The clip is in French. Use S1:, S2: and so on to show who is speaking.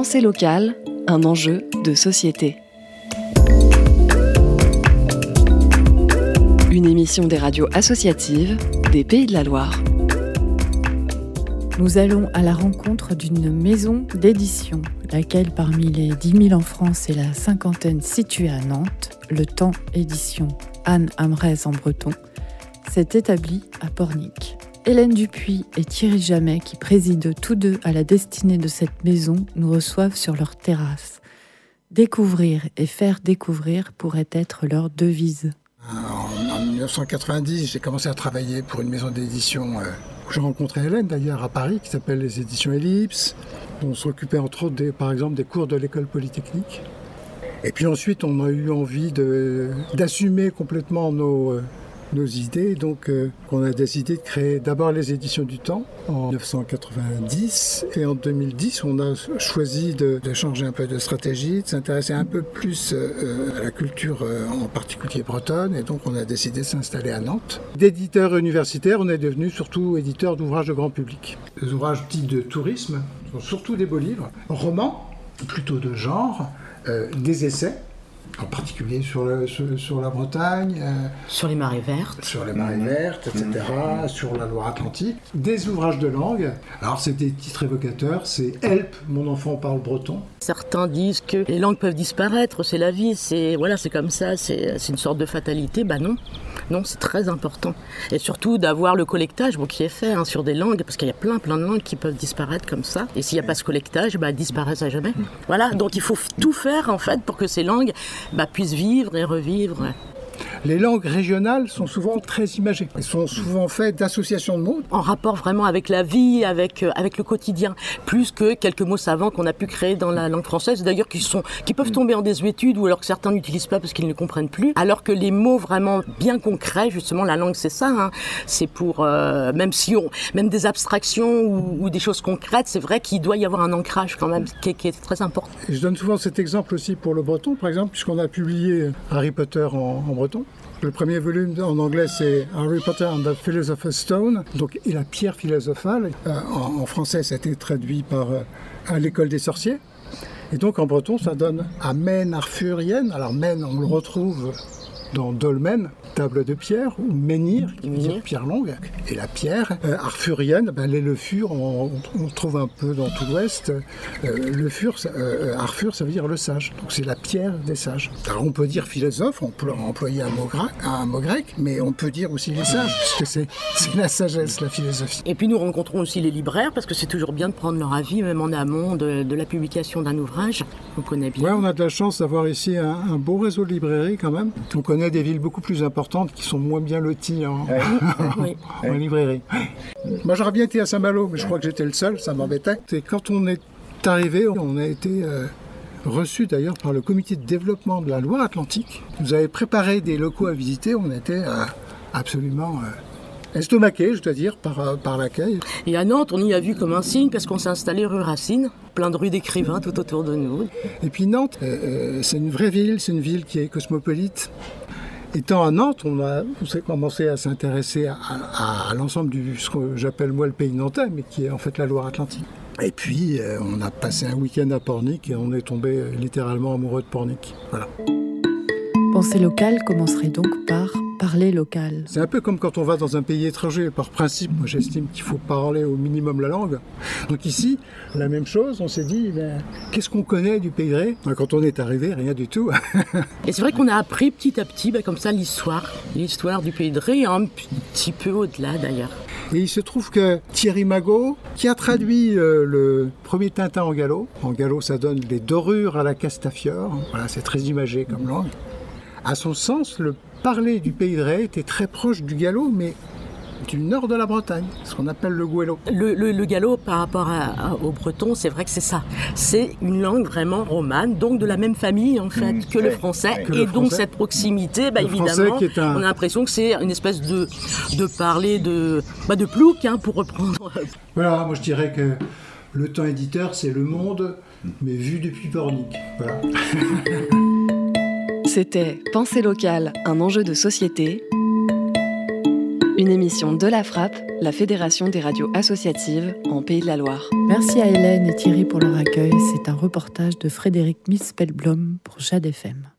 S1: Pensée locale, un enjeu de société. Une émission des radios associatives des Pays de la Loire.
S2: Nous allons à la rencontre d'une maison d'édition, laquelle parmi les 10 000 en France et la cinquantaine située à Nantes, le temps édition Anne Amrez en breton, s'est établie à Pornic. Hélène Dupuis et Thierry Jamet, qui président tous deux à la destinée de cette maison, nous reçoivent sur leur terrasse. Découvrir et faire découvrir pourrait être leur devise.
S3: En, 1990, j'ai commencé à travailler pour une maison d'édition. Euh, j'ai rencontré Hélène d'ailleurs à Paris, qui s'appelle les éditions Ellipse. On s'occupait entre autres, des, par exemple, des cours de l'école polytechnique. Et puis ensuite, on a eu envie d'assumer complètement nos, euh, nos idées. Donc, euh, on a décidé de créer d'abord les éditions du temps en 1990. Et en 2010, on a choisi de, changer un peu de stratégie, de s'intéresser un peu plus euh, à la culture, euh, en particulier bretonne. Et donc, on a décidé de s'installer à Nantes. D'éditeur universitaire, on est devenu surtout éditeur d'ouvrages de grand public. Les ouvrages type de tourisme sont surtout des beaux livres, romans, plutôt de genre, des essais en particulier sur, sur, la Bretagne. Euh,
S4: sur les marées vertes.
S3: Sur les marées vertes, etc. Mmh. Sur la Loire-Atlantique. Des ouvrages de langue. Alors, c'est des titres évocateurs. C'est Help, mon enfant parle breton.
S4: Certains disent que les langues peuvent disparaître, c'est la vie, c'est voilà, c'est comme ça, c'est une sorte de fatalité. Bah non, non, c'est très important. Et surtout d'avoir le collectage qui est fait hein, sur des langues, parce qu'il y a plein, plein de langues qui peuvent disparaître comme ça. Et s'il n'y a pas ce collectage, bah, elles disparaissent à jamais. Voilà, donc il faut tout faire en fait pour que ces langues bah, puissent vivre et revivre.
S3: Les langues régionales sont souvent très imagées. Elles sont souvent faites d'associations de mots.
S4: En rapport vraiment avec la vie, avec, euh, avec le quotidien, plus que quelques mots savants qu'on a pu créer dans la langue française, d'ailleurs qui, sont, qui peuvent tomber en désuétude ou alors que certains n'utilisent pas parce qu'ils ne comprennent plus. Alors que les mots vraiment bien concrets, justement, la langue c'est ça, hein. c'est pour, euh, même si on, même des abstractions ou, des choses concrètes, c'est vrai qu'il doit y avoir un ancrage quand même qui, est très important.
S3: je donne souvent cet exemple aussi pour le breton, par exemple, puisqu'on a publié Harry Potter en breton. Le premier volume en anglais, c'est Harry Potter and the Philosopher's Stone, donc et la pierre philosophale. Euh, en, français, ça a été traduit par euh, l'école des sorciers. Et donc en breton, ça donne Amen Arthurienne. Alors Men, on le retrouve dans Dolmen, table de pierre, ou menhir, qui veut dire pierre longue. Et la pierre euh, arthurienne, ben, les le fur, on, trouve un peu dans tout l'ouest. Euh, le fur, euh, Arthur, ça veut dire le sage. Donc c'est la pierre des sages. Alors on peut dire philosophe, on peut employer un mot, grec, un mot grec, mais on peut dire aussi les sages, puisque c'est, la sagesse, la philosophie.
S4: Et puis nous rencontrons aussi les libraires, parce que c'est toujours bien de prendre leur avis, même en amont de, la publication d'un ouvrage qu'on connaît bien.
S3: Oui, on a de la chance d'avoir ici un, beau réseau de librairies quand même. On connaît des villes beaucoup plus importantes qui sont moins bien loties en, en librairie. Moi, j'aurais bien été à Saint-Malo, mais je crois que j'étais le seul, ça m'embêtait. Et quand on est arrivé, on a été euh, reçu d'ailleurs par le comité de développement de la Loire-Atlantique. Vous avez préparé des locaux à visiter, on était euh, absolument euh, estomaqué, je dois dire, par, par l'accueil.
S4: Et à Nantes, on y a vu comme un signe parce qu'on s'est installé rue Racine, plein de rues d'écrivains tout autour de nous.
S3: Et puis Nantes, c'est une vraie ville, c'est une ville qui est cosmopolite. Étant à Nantes, on a commencé à s'intéresser à, l'ensemble du ce que j'appelle moi le pays nantais, mais qui est en fait la Loire-Atlantique. Et puis, euh, on a passé un week-end à Pornic et on est tombé euh, littéralement amoureux de Pornic. Voilà.
S2: Pensée locale commencerait donc par parler local.
S3: C'est un peu comme quand on va dans un pays étranger. Par principe, moi j'estime qu'il faut parler au minimum la langue. Donc ici, la même chose, on s'est dit, ben, qu'est-ce qu'on connaît du Pays de Ré ben, Quand on est arrivé, rien du tout.
S4: Et c'est vrai qu'on a appris petit à petit, ben, comme ça, l'histoire. L'histoire du Pays de Ré, un petit peu au-delà d'ailleurs.
S3: Et il se trouve que Thierry Magot, qui a traduit euh, le premier Tintin en galop, en galop ça donne les dorures à la Castafiore, voilà, c'est très imagé comme langue. À son sens, le parler du pays de Ré était très proche du gallo, mais du nord de la Bretagne, ce qu'on appelle le guélo.
S4: Le, le, gallo, par rapport au breton, c'est vrai que c'est ça. C'est une langue vraiment romane, donc de la même famille en fait mmh. que le français. et donc cette proximité, bah, évidemment, on a l'impression que c'est une espèce de, de parler de, bah, de plouc, hein, pour reprendre.
S3: Voilà, moi je dirais que le temps éditeur, c'est le monde, mais vu depuis Pornic. Voilà.
S1: C'était Pensée locale, un enjeu de société. Une émission de la Frappe, la Fédération des radios associatives en Pays de la Loire.
S2: Merci à Hélène et Thierry pour leur accueil. C'est un reportage de Frédéric Mispelblom pour Jade FM.